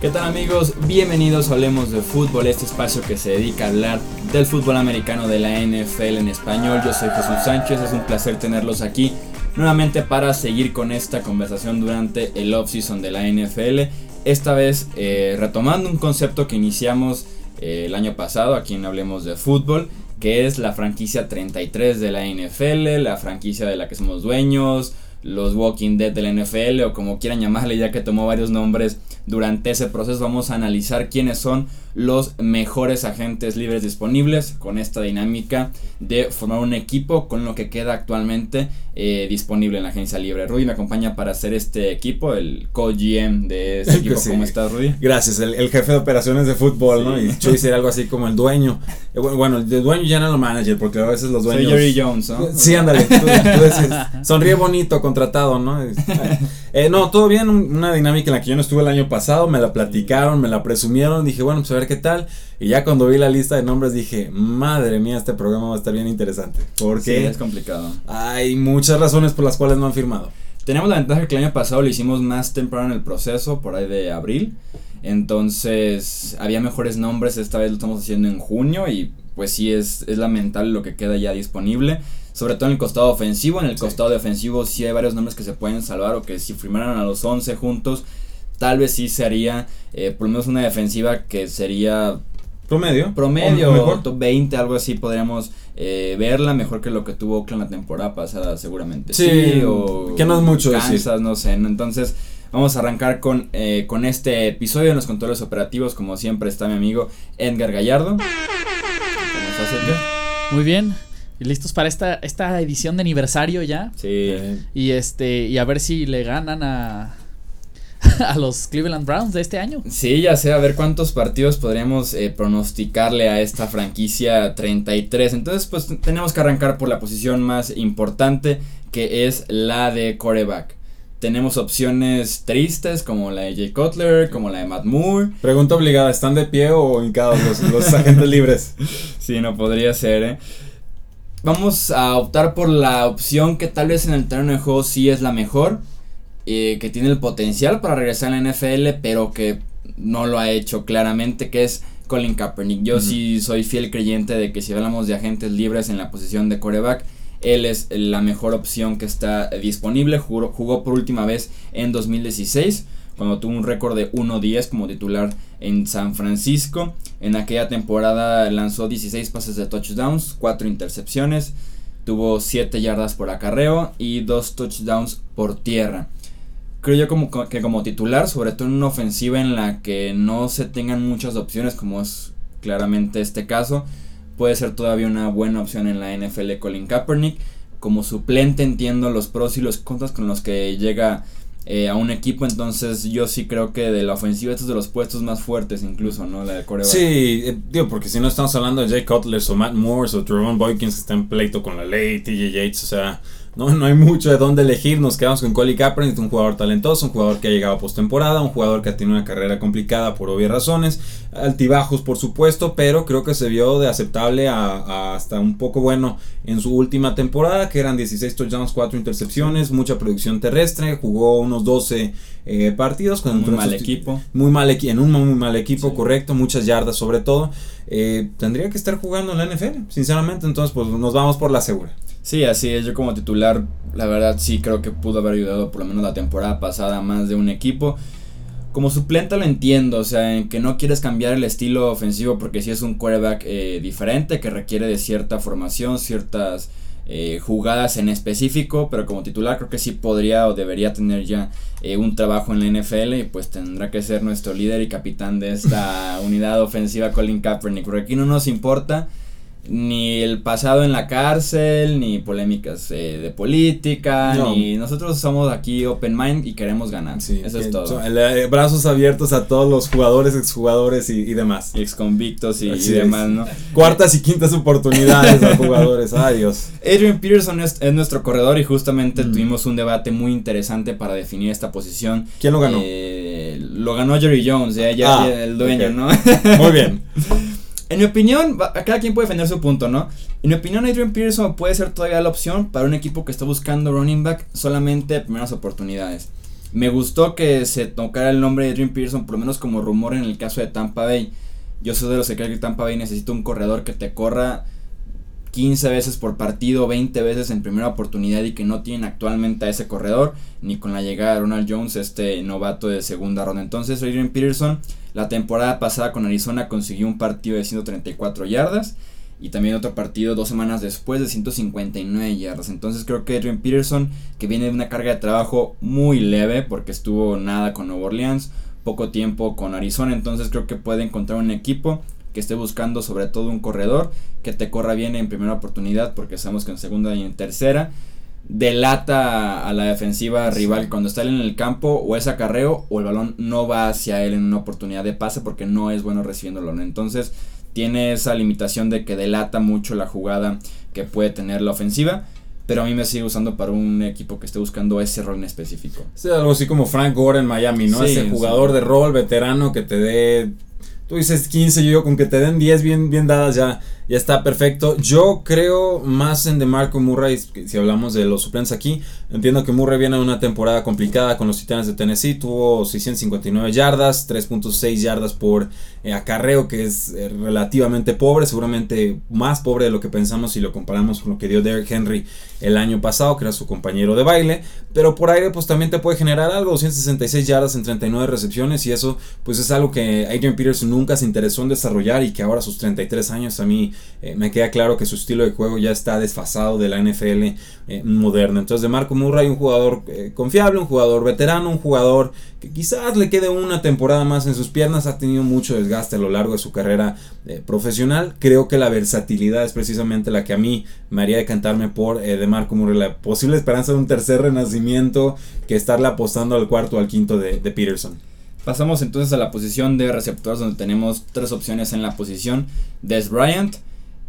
¿Qué tal amigos? Bienvenidos a Hablemos de Fútbol, este espacio que se dedica a hablar del fútbol americano de la NFL en español. Yo soy Jesús Sánchez, es un placer tenerlos aquí nuevamente para seguir con esta conversación durante el off-season de la NFL. Esta vez eh, retomando un concepto que iniciamos eh, el año pasado aquí en Hablemos de Fútbol, que es la franquicia 33 de la NFL, la franquicia de la que somos dueños, los Walking Dead de la NFL o como quieran llamarle ya que tomó varios nombres durante ese proceso vamos a analizar quiénes son los mejores agentes libres disponibles con esta dinámica de formar un equipo con lo que queda actualmente eh, disponible en la agencia libre. Rudy me acompaña para hacer este equipo, el co-GM de este equipo. ¿Cómo estás, Rudy? Gracias, el, jefe de operaciones de fútbol, ¿no? Y Chuy sería algo así como el dueño. Eh, bueno, el dueño ya no lo manager, porque a veces los dueños. Soy Jerry Jones, ¿no? Sí, ándale. sonríe bonito, contratado, ¿no? Eh, no, todo bien, una dinámica en la que yo no estuve el año pasado, me la platicaron, me la presumieron, dije, bueno, pues a ver qué tal. Y ya cuando vi la lista de nombres dije, madre mía, este programa va a estar bien interesante. Porque sí, es complicado. Hay muchas razones por las cuales no han firmado. Tenemos la ventaja que el año pasado lo hicimos más temprano en el proceso, por ahí de abril. Entonces había mejores nombres, esta vez lo estamos haciendo en junio y pues sí es, es lamentable lo que queda ya disponible sobre todo en el costado ofensivo. En el costado de ofensivo sí hay varios nombres que se pueden salvar o que si firmaran a los 11 juntos, tal vez sí sería eh, por lo menos una defensiva que sería promedio. Promedio, mejor. top 20, algo así podríamos eh, verla mejor que lo que tuvo Oakland la temporada pasada seguramente. Sí, o que no es mucho Kansas, no sé. Entonces... Vamos a arrancar con, eh, con este episodio en los controles operativos. Como siempre está mi amigo Edgar Gallardo. ¿Cómo estás, Edgar? Muy bien, y listos para esta, esta edición de aniversario ya. Sí. Y este, y a ver si le ganan a, a los Cleveland Browns de este año. Sí, ya sé, a ver cuántos partidos podríamos eh, pronosticarle a esta franquicia 33. Entonces, pues tenemos que arrancar por la posición más importante, que es la de coreback. Tenemos opciones tristes como la de Jay Cutler, como la de Matt Moore. Pregunta obligada, ¿están de pie o hincados los, los agentes libres? Sí, no podría ser, ¿eh? Vamos a optar por la opción que tal vez en el terreno de juego sí es la mejor. Eh, que tiene el potencial para regresar a la NFL, pero que no lo ha hecho claramente, que es Colin Kaepernick. Yo sí soy fiel creyente de que si hablamos de agentes libres en la posición de coreback, él es la mejor opción que está disponible. Jugó, jugó por última vez en 2016 cuando tuvo un récord de 1-10 como titular en San Francisco. En aquella temporada lanzó 16 pases de touchdowns, 4 intercepciones, tuvo 7 yardas por acarreo y 2 touchdowns por tierra. Creo yo como, que como titular, sobre todo en una ofensiva en la que no se tengan muchas opciones, como es claramente este caso, puede ser todavía una buena opción en la NFL Colin Kaepernick. Como suplente entiendo los pros y los contras con los que llega eh, a un equipo. Entonces yo sí creo que de la ofensiva estos de los puestos más fuertes incluso, ¿no? La de Corea. Sí, eh, digo, porque si no estamos hablando de Jay Cutler o Matt Morse o Trevon Boykins que está en pleito con la ley, TJ Yates, o sea no, no hay mucho de dónde elegir. Nos quedamos con Colin Kaepernick, un jugador talentoso, un jugador que ha llegado a postemporada, un jugador que ha tenido una carrera complicada por obvias razones, altibajos por supuesto, pero creo que se vio de aceptable a, hasta un poco bueno en su última temporada, que eran 16 touchdowns, 4 intercepciones, mucha producción terrestre, jugó unos 12 eh, partidos con un mal equipo. Muy mal en un muy mal equipo, correcto, muchas yardas sobre todo. Eh, tendría que estar jugando en la NFL, sinceramente, entonces pues nos vamos por la segura. Sí, así es. Yo como titular, la verdad sí creo que pudo haber ayudado por lo menos la temporada pasada más de un equipo. Como suplente lo entiendo, o sea, en que no quieres cambiar el estilo ofensivo porque si es un quarterback eh, diferente que requiere de cierta formación, ciertas eh, jugadas en específico, pero como titular creo que sí podría o debería tener ya eh, un trabajo en la NFL y pues tendrá que ser nuestro líder y capitán de esta unidad ofensiva Colin Kaepernick, porque aquí no nos importa ni el pasado en la cárcel, ni polémicas eh, de política, ni nosotros somos aquí open mind y queremos ganar. Eso es todo. Eh, brazos abiertos a todos los jugadores, exjugadores y, y demás. Y exconvictos y, y demás, ¿no? Cuartas y quintas oportunidades a jugadores, adiós. Adrian Peterson es, nuestro corredor y justamente mm. tuvimos un debate muy interesante para definir esta posición. ¿Quién lo ganó? Eh, lo ganó Jerry Jones, ya, ah, el dueño, ¿no? Muy bien. En mi opinión, cada quien puede defender su punto, ¿no? En mi opinión, Adrian Peterson puede ser todavía la opción para un equipo que está buscando running back solamente primeras oportunidades. Me gustó que se tocara el nombre de Adrian Peterson, por lo menos como rumor en el caso de Tampa Bay. Yo soy de los que creen que Tampa Bay necesita un corredor que te corra 15 veces por partido, 20 veces en primera oportunidad y que no tienen actualmente a ese corredor, ni con la llegada de Ronald Jones, este novato de segunda ronda. Entonces, Adrian Peterson, la temporada pasada con Arizona consiguió un partido de 134 yardas y también otro partido dos semanas después de 159 yardas. Entonces, creo que Adrian Peterson, que viene de una carga de trabajo muy leve porque estuvo nada con Nueva Orleans, poco tiempo con Arizona, entonces creo que puede encontrar un equipo que esté buscando sobre todo un corredor que te corra bien en primera oportunidad porque sabemos que en segunda y en tercera delata a la defensiva rival cuando está él en el campo o es acarreo o el balón no va hacia él en una oportunidad de pase porque no es bueno recibiendo el balón. Entonces tiene esa limitación de que delata mucho la jugada que puede tener la ofensiva. Pero a mí me sigue usando para un equipo que esté buscando ese rol en específico. Es algo así como Frank Gore en Miami, ¿no? ese jugador de rol veterano que te dé Tú dices 15, yo con que te den 10 bien, bien dadas ya ya está perfecto. Yo creo más en DeMarco Murray, si hablamos de los suplentes aquí. Entiendo que Murray viene de una temporada complicada con los Titanes de Tennessee. Tuvo 659 yardas, 3.6 yardas por eh, acarreo, que es eh, relativamente pobre, seguramente más pobre de lo que pensamos si lo comparamos con lo que dio Derrick Henry el año pasado, que era su compañero de baile. Pero por aire, pues también te puede generar algo: 266 yardas en 39 recepciones. Y eso, pues es algo que Adrian Peterson nunca se interesó en desarrollar y que ahora a sus 33 años a mí eh, me queda claro que su estilo de juego ya está desfasado de la NFL eh, moderna. Entonces, de Marco Murray, un jugador eh, confiable, un jugador veterano, un jugador que quizás le quede una temporada más en sus piernas, ha tenido mucho desgaste a lo largo de su carrera profesional. Creo que la versatilidad es precisamente la que a mí me haría decantarme por de Marco Murray, la posible esperanza de un tercer renacimiento que estarle apostando al cuarto o al quinto de, de Peterson. Pasamos entonces a la posición de receptores donde tenemos tres opciones en la posición. Des Bryant,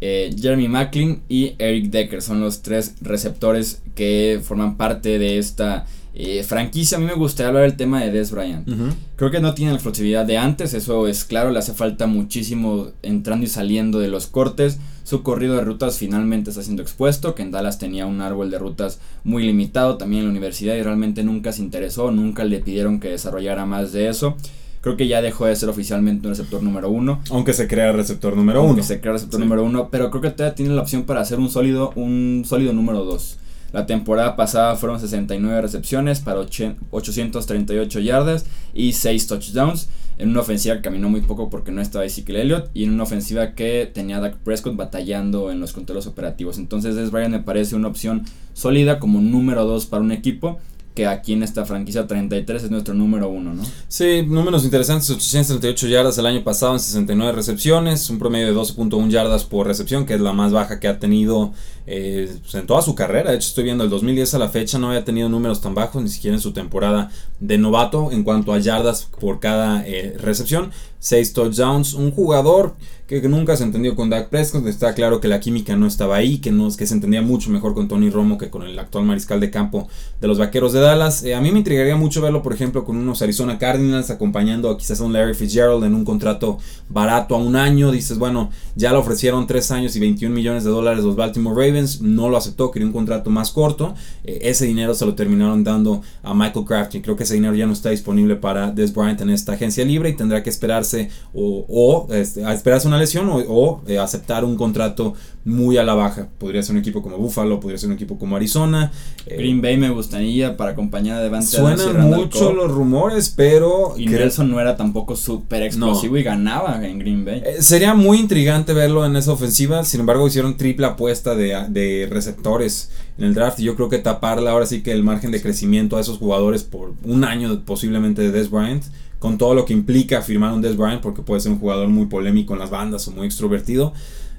eh, Jeremy Macklin y Eric Decker son los tres receptores que forman parte de esta eh, franquicia. A mí me gustaría hablar del tema de Des Bryant. Creo que no tiene la explosividad de antes, eso es claro, le hace falta muchísimo entrando y saliendo de los cortes. Su corrido de rutas finalmente está siendo expuesto, que en Dallas tenía un árbol de rutas muy limitado también en la universidad y realmente nunca se interesó, nunca le pidieron que desarrollara más de eso. Creo que ya dejó de ser oficialmente un receptor número uno. Aunque se crea receptor número uno. Aunque se crea receptor número uno. Pero creo que todavía tiene la opción para hacer un sólido, un sólido número dos. La temporada pasada fueron 69 recepciones para 838 yardas y 6 touchdowns. En una ofensiva que caminó muy poco porque no estaba Ezekiel Elliott. Y en una ofensiva que tenía a Dak Prescott batallando en los controles operativos. Entonces, Des Bryant me parece una opción sólida como número 2 para un equipo que aquí en esta franquicia 33 es nuestro número uno, ¿no? Sí, números interesantes, 838 yardas el año pasado en 69 recepciones, un promedio de 12.1 yardas por recepción, que es la más baja que ha tenido eh, pues, en toda su carrera. De hecho, estoy viendo el 2010 a la fecha no había tenido números tan bajos, ni siquiera en su temporada de novato en cuanto a yardas por cada eh, recepción. 6 touchdowns, un jugador que, nunca se entendió con Dak Prescott, está claro que la química no estaba ahí, que, no, que se entendía mucho mejor con Tony Romo que con el actual mariscal de campo de los Vaqueros de Dallas. Eh, a mí me intrigaría mucho verlo, por ejemplo, con unos Arizona Cardinals acompañando quizás a un Larry Fitzgerald en un contrato barato a un año. Dices, bueno, ya le ofrecieron 3 años y 21 millones de dólares los Baltimore Ravens, no lo aceptó, quería un contrato más corto. Eh, ese dinero se lo terminaron dando a Michael Kraft y creo que ese dinero ya no está disponible para Des Bryant en esta agencia libre y tendrá que esperarse o, este, a esperarse una lesión o, eh, aceptar un contrato muy a la baja. Podría ser un equipo como Buffalo, podría ser un equipo como Arizona. Eh, Green Bay me gustaría para acompañar a Devante Suenan mucho los rumores, pero... Y Nelson no era tampoco súper explosivo y ganaba en Green Bay. Eh, sería muy intrigante verlo en esa ofensiva. Sin embargo, hicieron triple apuesta de, de receptores en el draft. Y yo creo que taparla ahora sí que el margen de crecimiento a esos jugadores por un año posiblemente de Des Bryant con todo lo que implica firmar un Des Bryant, porque puede ser un jugador muy polémico en las bandas o muy extrovertido.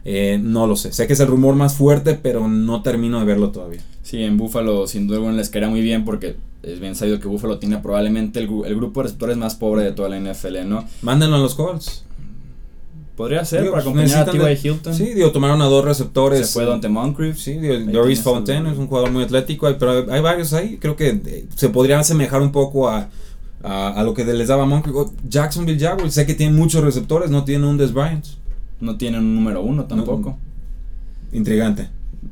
Eh, no lo sé. Sé que es el rumor más fuerte, pero no termino de verlo todavía. Sí, en Buffalo sin duda alguna les queda muy bien porque es bien sabido que Buffalo tiene probablemente el, grupo de receptores más pobre de toda la NFL, ¿no? Mándenlo a los Colts. Podría ser para acompañar a T.Y. Hilton. Sí, digo, tomaron a dos receptores. Se fue Dante Moncrief. Sí, Doris Fontaine es un jugador muy atlético, pero hay varios ahí. Creo que eh, se podrían asemejar un poco a a, lo que les daba Moncrief. Jacksonville Jaguars, sé que tiene muchos receptores, no tiene un Des Bryant. No tienen un número uno tampoco. intrigante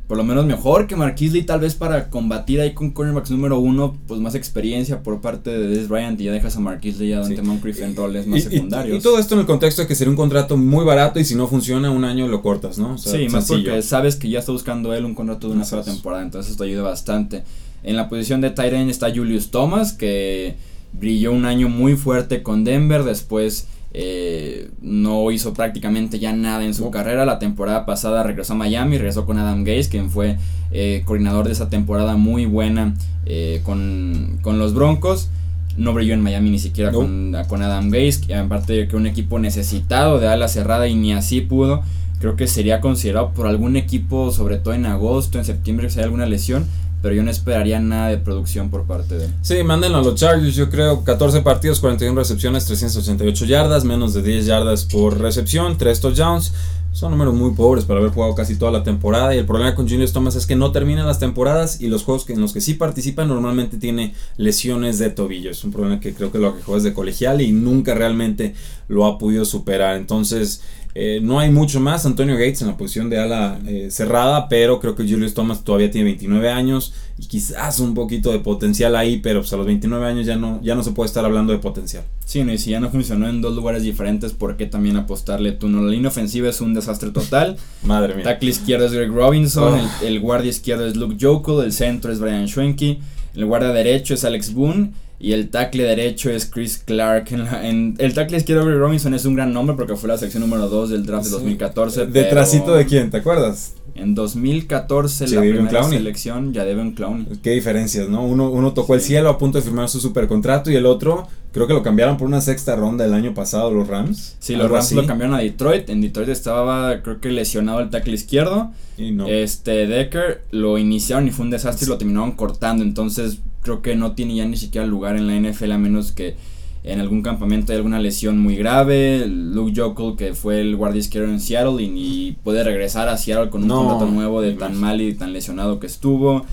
por lo menos mejor que Marquis Lee, tal vez para combatir ahí con cornerbacks número uno, pues más experiencia por parte de Des Bryant y ya dejas a Marquis Lee y a Dante Moncrief en roles más secundarios. Y, todo esto en el contexto de que sería un contrato muy barato y si no funciona un año lo cortas, ¿no? sí, más porque sabes que ya está buscando él un contrato de una sola temporada, entonces esto ayuda bastante. En la posición de Tyrion está Julius Thomas, que brilló un año muy fuerte con Denver, después eh, no hizo prácticamente ya nada en su carrera. La temporada pasada regresó a Miami, regresó con Adam Gaze, quien fue eh, coordinador de esa temporada muy buena eh, con, los Broncos. No brilló en Miami ni siquiera con, con, Adam Gaze, aparte de que un equipo necesitado de ala cerrada y ni así pudo. Creo que sería considerado por algún equipo, sobre todo en agosto, en septiembre, si hay alguna lesión, pero yo no esperaría nada de producción por parte de él. Sí, mándenlo a los Chargers, yo creo 14 partidos, 41 recepciones, 388 yardas, menos de 10 yardas por recepción, 3 touchdowns. Son números muy pobres para haber jugado casi toda la temporada y el problema con Julius Thomas es que no termina las temporadas y los juegos en los que sí participa normalmente tiene lesiones de tobillo. Es un problema que creo que lo que juega de colegial y nunca realmente lo ha podido superar. Entonces, eh, no hay mucho más. Antonio Gates en la posición de ala eh, cerrada, pero creo que Julius Thomas todavía tiene 29 años y quizás un poquito de potencial ahí, pero pues, a los 29 años ya no, ya no se puede estar hablando de potencial. Sí, no, y si ya no funcionó en dos lugares diferentes, ¿por qué también apostarle tú? No, la línea ofensiva es un desastre total. Madre mía. Tackle izquierdo es Greg Robinson, oh. el, guardia izquierdo es Luke Jokel, el centro es Brian Schwenke, el guardia derecho es Alex Boone y el tackle derecho es Chris Clark. En, el tackle izquierdo Greg Robinson es un gran nombre porque fue la sección número 2 del draft de 2014. ¿Detrásito de quién? ¿Te acuerdas? En 2014 la primera selección ya debe un clown. Qué diferencias, ¿no? Uno, uno tocó el cielo a punto de firmar su super contrato y el otro creo que lo cambiaron por una sexta ronda el año pasado los Rams. Sí, los Rams lo cambiaron a Detroit. En Detroit estaba creo que lesionado el tackle izquierdo. Y no. Este Decker lo iniciaron y fue un desastre y lo terminaron cortando. Entonces creo que no tiene ya ni siquiera lugar en la NFL a menos que en algún campamento hay alguna lesión muy grave. Luke Jokel, que fue el guardia izquierdo en Seattle y, puede regresar a Seattle con un contrato nuevo de tan mal y tan lesionado que estuvo.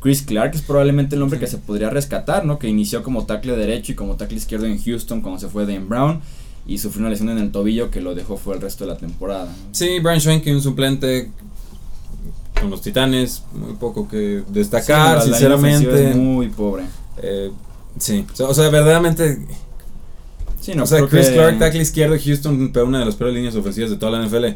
Chris Clark es probablemente el hombre que se podría rescatar, ¿no? Que inició como tackle derecho y como tackle izquierdo en Houston cuando se fue Dan Brown y sufrió una lesión en el tobillo que lo dejó fuera el resto de la temporada. Sí, Brian Schwenke, un suplente con los Titanes, muy poco que destacar, sinceramente. muy pobre. Eh, sí, o sea, verdaderamente Sí, no, o sea, Chris Clark, tackle izquierdo, Houston, una de las peores líneas ofensivas de toda la NFL.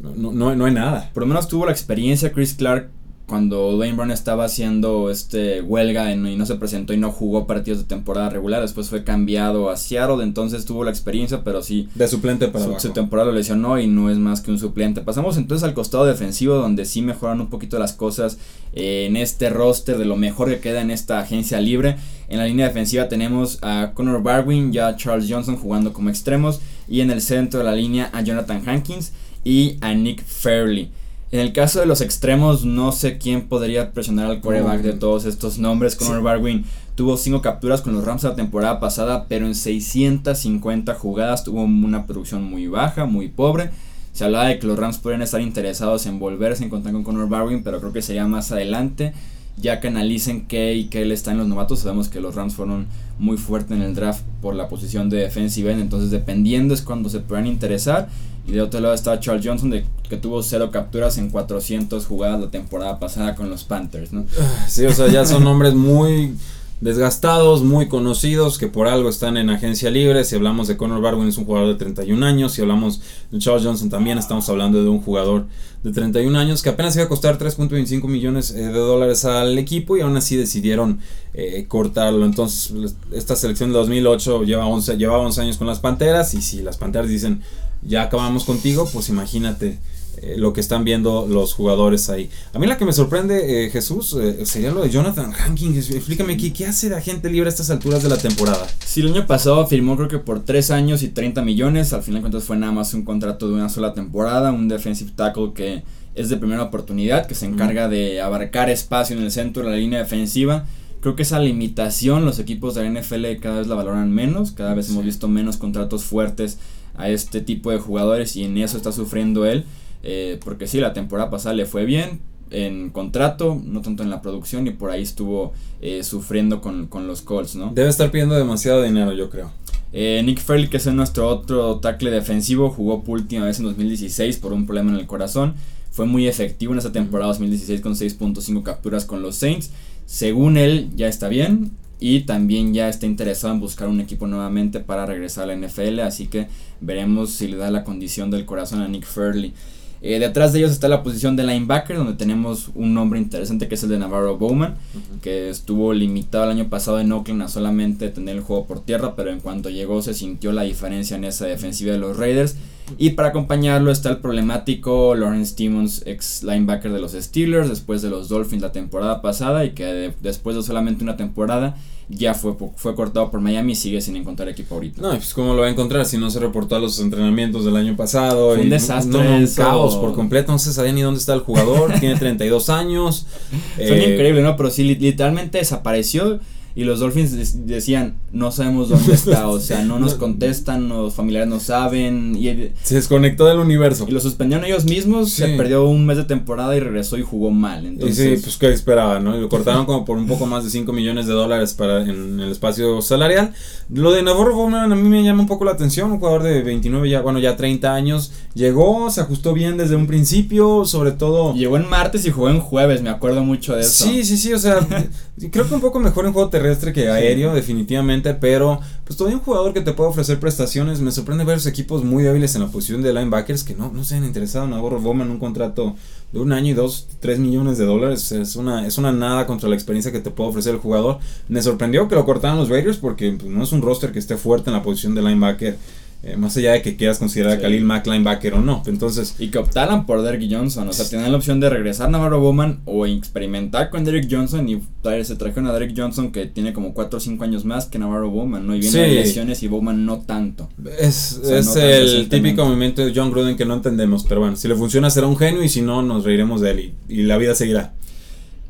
No, no, no, hay nada. Por lo menos tuvo la experiencia Chris Clark cuando Dwayne Brown estaba haciendo este huelga y no se presentó y no jugó partidos de temporada regular, después fue cambiado a Seattle, entonces tuvo la experiencia, pero sí. De suplente para su, su temporada lo lesionó y no es más que un suplente. Pasamos entonces al costado defensivo, donde sí mejoran un poquito las cosas eh, en este roster de lo mejor que queda en esta agencia libre. En la línea defensiva tenemos a Connor Barwin, ya Charles Johnson jugando como extremos, y en el centro de la línea a Jonathan Hankins y a Nick Fairley. En el caso de los extremos, no sé quién podría presionar al quarterback de todos estos nombres. Conor Barwin tuvo 5 capturas con los Rams la temporada pasada, pero en 650 jugadas tuvo una producción muy baja, muy pobre. Se hablaba de que los Rams podrían estar interesados en volverse en contar con Conor Barwin, pero creo que sería más adelante. Ya que analicen qué y qué le está en los novatos, sabemos que los Rams fueron muy fuertes en el draft por la posición de defensive end, entonces dependiendo es cuando se puedan interesar. Y de otro lado está Charles Johnson, que tuvo cero capturas en 400 jugadas la temporada pasada con los Panthers, ¿no? Sí, o sea, ya son nombres muy desgastados, muy conocidos, que por algo están en agencia libre. Si hablamos de Conor Barwin, es un jugador de 31 años. Si hablamos de Charles Johnson, también estamos hablando de un jugador de 31 años que apenas iba a costar 3.25 millones eh, de dólares al equipo y aún así decidieron eh, cortarlo. Entonces, esta selección de 2008 lleva 11, lleva 11 años con las Panteras y si las Panteras dicen ya acabamos contigo, pues imagínate eh, lo que están viendo los jugadores ahí. A mí la que me sorprende, eh, Jesús, eh, sería lo de Jonathan Hankins. Explícame, ¿qué, ¿qué hace de agente libre a estas alturas de la temporada? Sí, el año pasado firmó creo que por 3 años y 30 millones. Al final de cuentas fue nada más un contrato de una sola temporada. Un defensive tackle que es de primera oportunidad, que se encarga de abarcar espacio en el centro de la línea defensiva. Creo que esa limitación los equipos de la NFL cada vez la valoran menos. Cada vez hemos visto menos contratos fuertes a este tipo de jugadores y en eso está sufriendo él. Eh, porque sí, la temporada pasada le fue bien en contrato, no tanto en la producción y por ahí estuvo eh, sufriendo con, los Colts, ¿no? Debe estar pidiendo demasiado dinero, yo creo. Eh, Nick Fairley, que es nuestro otro tackle defensivo, jugó por última vez en 2016 por un problema en el corazón. Fue muy efectivo en esa temporada 2016 con 6.5 capturas con los Saints. Según él, ya está bien y también ya está interesado en buscar un equipo nuevamente para regresar a la NFL. Así que veremos si le da la condición del corazón a Nick Fairley. Eh, detrás de ellos está la posición de linebacker, donde tenemos un nombre interesante que es el de Navarro Bowman, que estuvo limitado el año pasado en Oakland a solamente tener el juego por tierra, pero en cuanto llegó se sintió la diferencia en esa defensiva de los Raiders. Y para acompañarlo está el problemático Lawrence Timmons, ex linebacker de los Steelers, después de los Dolphins la temporada pasada, y que después de solamente una temporada ya fue, fue cortado por Miami y sigue sin encontrar equipo ahorita. No, pues cómo lo va a encontrar si no se reportó a los entrenamientos del año pasado. Fue un desastre. un caos por completo, no se sabía ni dónde está el jugador, tiene 32 años. Fue eh, increíble, ¿no? Pero sí, literalmente desapareció y los Dolphins decían, no sabemos dónde está, o sea, no nos contestan, los familiares no saben. Y, se desconectó del universo. Y lo suspendieron ellos mismos, se perdió un mes de temporada y regresó y jugó mal. Entonces, sí, pues qué esperaba, ¿no? Y lo cortaron como por un poco más de 5 millones de dólares para en el espacio salarial. Lo de Navarro Bowman a mí me llama un poco la atención, un jugador de 29, ya, bueno, ya 30 años, llegó, se ajustó bien desde un principio, sobre todo... Llegó en martes y jugó en jueves, me acuerdo mucho de eso. Sí, sí, sí, o sea, creo que un poco mejor en juego terrestre que aéreo, definitivamente, pero pues todavía un jugador que te puede ofrecer prestaciones. Me sorprende ver los equipos muy débiles en la posición de linebackers que no, no se han interesado en Navarro Bowman un contrato de un año y dos, tres millones de dólares. Es una, es una nada contra la experiencia que te puede ofrecer el jugador. Me sorprendió que lo cortaran los Raiders porque pues, no es un roster que esté fuerte en la posición de linebacker eh, más allá de que quieras considerar a Khalil Mack linebacker o no. Entonces. Y que optaran por Derrick Johnson. O sea, tienen la opción de regresar Navarro Bowman o experimentar con Derrick Johnson. Y se trajeron a Derrick Johnson que tiene como 4 o 5 años más que Navarro Bowman, ¿no? Y viene de lesiones y Bowman no tanto. Es, es el típico movimiento de John Gruden que no entendemos. Pero bueno, si le funciona será un genio y si no, nos reiremos de él y la vida seguirá.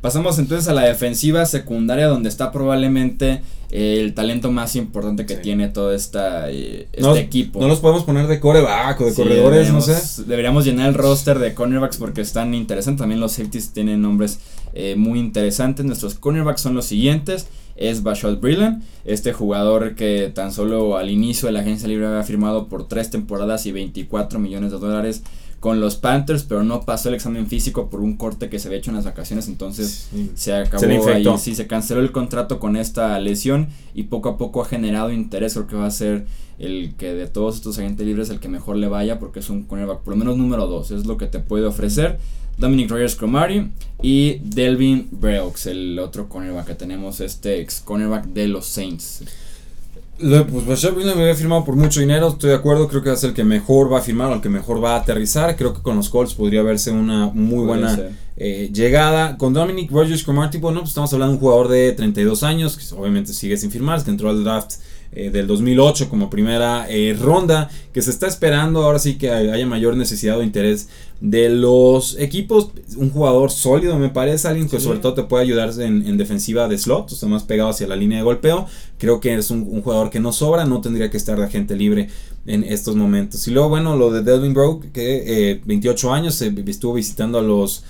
Pasamos entonces a la defensiva secundaria donde está probablemente eh, el talento más importante que tiene todo esta, eh, este equipo. No los podemos poner de coreback o de corredores, no sé. Deberíamos llenar el roster de cornerbacks porque están interesantes. También los safeties tienen nombres eh, muy interesantes. Nuestros cornerbacks son los siguientes. Es Bashal Brillan, este jugador que tan solo al inicio de la agencia libre había firmado por tres temporadas y 24 millones de dólares con los Panthers, pero no pasó el examen físico por un corte que se había hecho en las vacaciones, entonces se acabó ahí, sí, se canceló el contrato con esta lesión y poco a poco ha generado interés, creo que va a ser el que de todos estos agentes libres el que mejor le vaya porque es un cornerback por lo menos número 2, es lo que te puede ofrecer. Dominic Rogers Cromari y Delvin Breaux, el otro cornerback que tenemos, este ex cornerback de los Saints. Pues Bashar me había firmado por mucho dinero, estoy de acuerdo, creo que va a ser el que mejor va a firmar o el que mejor va a aterrizar. Creo que con los Colts podría verse una muy buena eh, llegada. Con Dominic Rogers Cromartie, bueno, pues estamos hablando de un jugador de 32 años, que obviamente sigue sin firmar, que entró al draft eh, del 2008 como primera eh, ronda, que se está esperando ahora sí que haya mayor necesidad o interés de los equipos. Un jugador sólido me parece, alguien que sobre todo te puede ayudar en, defensiva de slot, o sea, más pegado hacia la línea de golpeo. Creo que es un, jugador que no sobra, no tendría que estar de agente libre en estos momentos. Y luego, bueno, lo de Delvin Broke, que 28 eh, años, estuvo visitando a los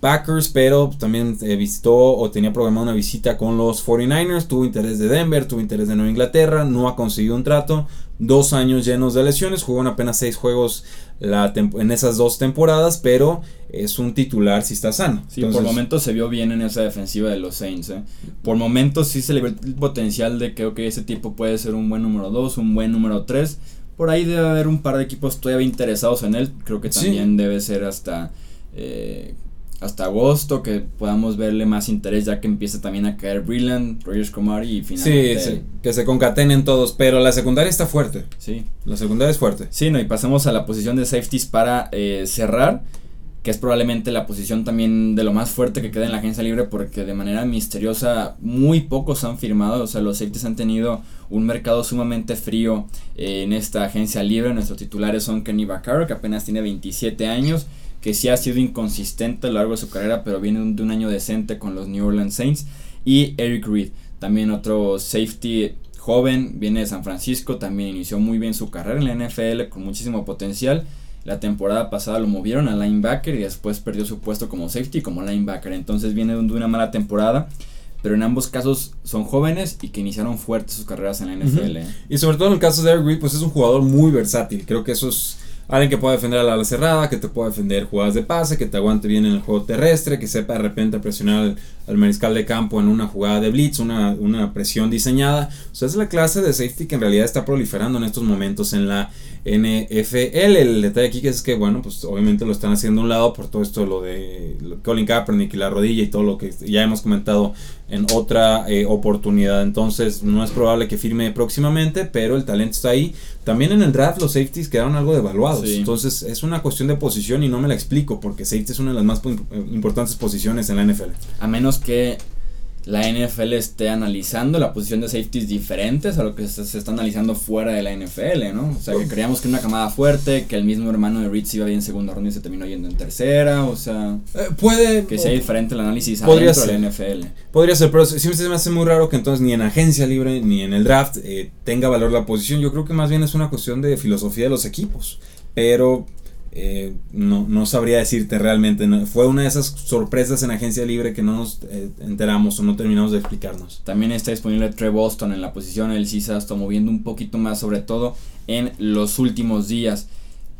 Packers, pero también eh, visitó o tenía programada una visita con los 49ers, tuvo interés de Denver, tuvo interés de Nueva Inglaterra, no ha conseguido un trato, dos años llenos de lesiones, jugó en apenas seis juegos la en esas dos temporadas, pero es un titular si está sano. Sí, por momentos se vio bien en esa defensiva de los Saints. ¿eh? Por momentos sí se le ve el potencial de que ese tipo puede ser un buen número 2, un buen número 3. Por ahí debe haber un par de equipos todavía interesados en él. Creo que también debe ser hasta eh, hasta agosto que podamos verle más interés ya que empieza también a caer Brilland, Rogers Comari y finalmente sí, que se concatenen todos, pero la secundaria está fuerte. Sí. La secundaria es fuerte. Sí, no, y pasemos a la posición de safeties para eh, cerrar, que es probablemente la posición también de lo más fuerte que queda en la agencia libre porque de manera misteriosa muy pocos han firmado, o sea, los safeties han tenido un mercado sumamente frío eh, en esta agencia libre. Nuestros titulares son Kenny Vaccaro, que apenas tiene 27 años que sí ha sido inconsistente a lo largo de su carrera, pero viene de un año decente con los New Orleans Saints. Y Eric Reed, también otro safety joven, viene de San Francisco, también inició muy bien su carrera en la NFL con muchísimo potencial. La temporada pasada lo movieron a linebacker y después perdió su puesto como safety como linebacker. Entonces viene de una mala temporada. pero en ambos casos son jóvenes y que iniciaron fuertes sus carreras en la NFL. ¿eh? Y sobre todo en el caso de Eric Reed, pues es un jugador muy versátil. Creo que eso es alguien que puede defender a la ala cerrada, que te puede defender jugadas de pase, que te aguante bien en el juego terrestre, que sepa de repente presionar al, mariscal de campo en una jugada de blitz, una, una presión diseñada. O sea, es la clase de safety que en realidad está proliferando en estos momentos en la NFL. El detalle aquí es que, bueno, pues obviamente lo están haciendo a un lado por todo esto, lo de Colin Kaepernick y la rodilla y todo lo que ya hemos comentado en otra eh, oportunidad. Entonces, no es probable que firme próximamente, pero el talento está ahí. También en el draft los safeties quedaron algo devaluados. Entonces, es una cuestión de posición y no me la explico, porque safety es una de las más importantes posiciones en la NFL. A menos que la NFL esté analizando la posición de safeties diferentes a lo que se, está analizando fuera de la NFL, ¿no? O sea, que creíamos que una camada fuerte, que el mismo hermano de Reed iba bien en segunda ronda y se terminó yendo en tercera, o sea... Eh, puede... Que sea diferente el análisis podría adentro de la NFL. Podría ser, pero sí me hace muy raro que entonces ni en agencia libre ni en el draft eh, tenga valor la posición. Yo creo que más bien es una cuestión de filosofía de los equipos. Pero eh, no, no, sabría decirte realmente. fue una de esas sorpresas en agencia libre que no nos eh, enteramos o no terminamos de explicarnos. También está disponible Trey Boston en la posición. El CISA está moviendo un poquito más, sobre todo en los últimos días.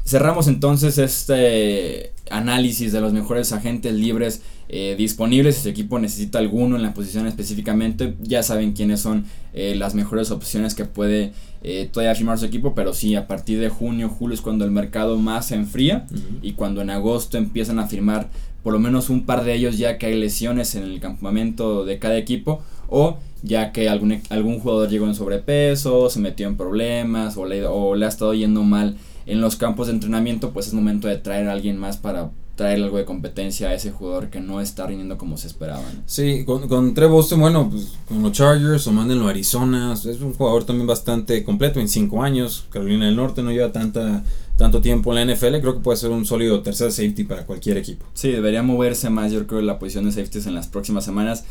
Cerramos entonces este análisis de los mejores agentes libres eh, disponibles. Si su equipo necesita alguno en la posición específicamente, ya saben quiénes son eh, las mejores opciones que puede eh, todavía firmar su equipo. Pero sí, a partir de junio, julio es cuando el mercado más se enfría y cuando en agosto empiezan a firmar por lo menos un par de ellos ya que hay lesiones en el campamento de cada equipo o ya que algún, algún jugador llegó en sobrepeso, se metió en problemas o le, o le ha estado yendo mal en los campos de entrenamiento, pues es momento de traer a alguien más para traer algo de competencia a ese jugador que no está rindiendo como se esperaba. Sí, con, con Trey Boston, bueno, pues con los Chargers o mándenlo a Arizona, es un jugador también bastante completo, en 5 años, Carolina del Norte no lleva tanta tanto tiempo en la NFL, creo que puede ser un sólido tercer safety para cualquier equipo. Sí, debería moverse más, yo creo, la posición de safeties en las próximas semanas.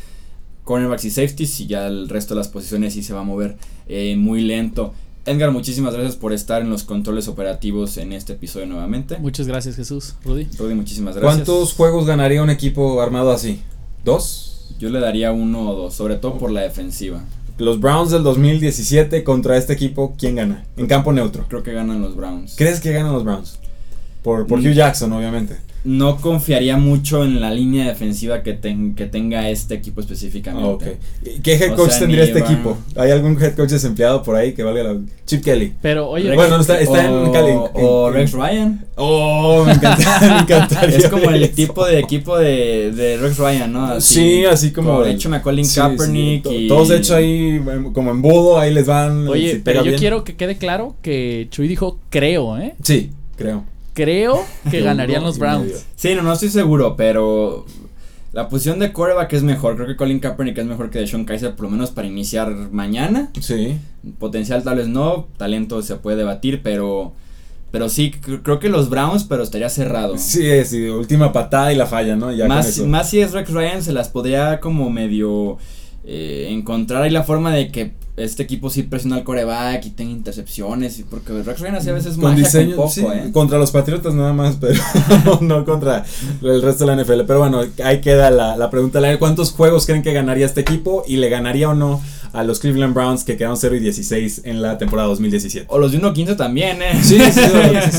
Cornerbacks y safeties, y ya el resto de las posiciones sí se va a mover eh, muy lento. Edgar, muchísimas gracias por estar en los controles operativos en este episodio nuevamente. Muchas gracias, Jesús. Rudy. Rudy, muchísimas gracias. ¿Cuántos juegos ganaría un equipo armado así? ¿Dos? Yo le daría uno o dos, sobre todo por la defensiva. Los Browns del 2017 contra este equipo, ¿quién gana? En campo neutro. Creo que ganan los Browns. ¿Crees que ganan los Browns? Por, por mm. Hugh Jackson, obviamente no confiaría mucho en la línea defensiva que, que tenga este equipo específicamente. ¿Qué head coach tendría este equipo? ¿Hay algún head coach desempleado por ahí que valga la... Chip Kelly. Pero oye, bueno, está, está o, en Cali. O Rex Ryan. Oh, me, encantaría. es como el tipo de equipo de, de Rex Ryan, ¿no? sí, así como. De hecho, McCollin Kaepernick. y... Todos hechos ahí como en budo, ahí les van. Oye, pero yo quiero que quede claro que Chuy dijo creo, ¿eh? Sí, creo creo que ganarían los Browns. Sí, no, no estoy seguro, pero la posición de coreback es mejor. Creo que Colin Kaepernick es mejor que Deshaun Kaiser, por lo menos para iniciar mañana. Sí. Potencial tal vez no, talento se puede debatir, pero. Pero sí, creo que los Browns, pero estaría cerrado. Sí, sí, última patada y la falla, ¿no? Ya más, más si es Rex Ryan, se las podría como medio eh, encontrar ahí la forma de que este equipo sí presiona al coreback y tenga intercepciones, porque Rex Ryan hace a veces con diseño, poco, ¿eh? Contra los Patriotas nada más, pero no contra el resto de la NFL. Pero bueno, ahí queda la, la pregunta. ¿Cuántos juegos creen que ganaría este equipo? ¿Y le ganaría o no a los Cleveland Browns que quedaron 0 y 16 en la temporada 2017? O los de 1-15 también, ¿eh? Sí, sí,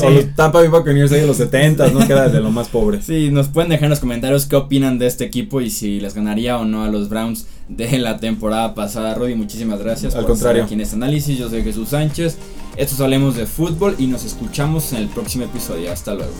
o, los Tampa Bay Buccaneers ahí de los 70, ¿no? Queda de lo más pobre. Sí, nos pueden dejar en los comentarios qué opinan de este equipo y si les ganaría o no a los Browns de la temporada pasada. Rudy, muchísimas gracias Al por contrario. estar aquí en este análisis. Yo soy Jesús Sánchez. Estos hablemos de fútbol y nos escuchamos en el próximo episodio. Hasta luego.